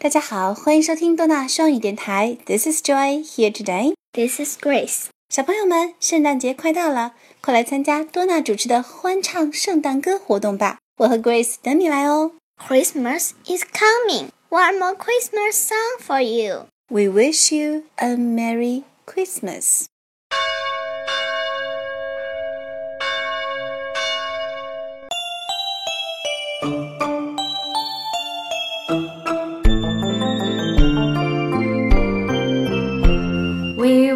大家好，欢迎收听多纳双语电台。This is Joy here today. This is Grace. 小朋友们，圣诞节快到了，快来参加多纳主持的欢唱圣诞歌活动吧！我和 Grace 等你来哦。Christmas is coming. One more Christmas song for you. We wish you a Merry Christmas.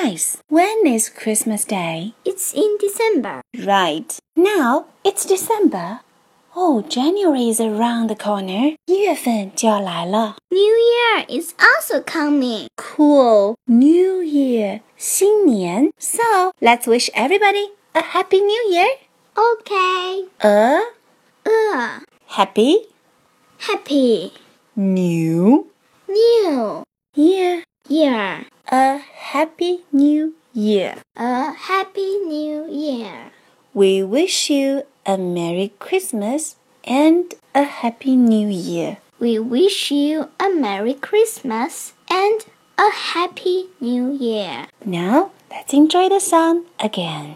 Grace, when is Christmas Day? It's in December. Right. Now it's December. Oh, January is around the corner. 一月份就要来了。 New Year is also coming. Cool. New Year. 新年. So let's wish everybody a happy new year. Okay. A Uh, happy happy new new year. year. A happy new year. A happy new year. We wish you a Merry Christmas and a Happy New Year. We wish you a Merry Christmas and a Happy New Year. Now let's enjoy the song again.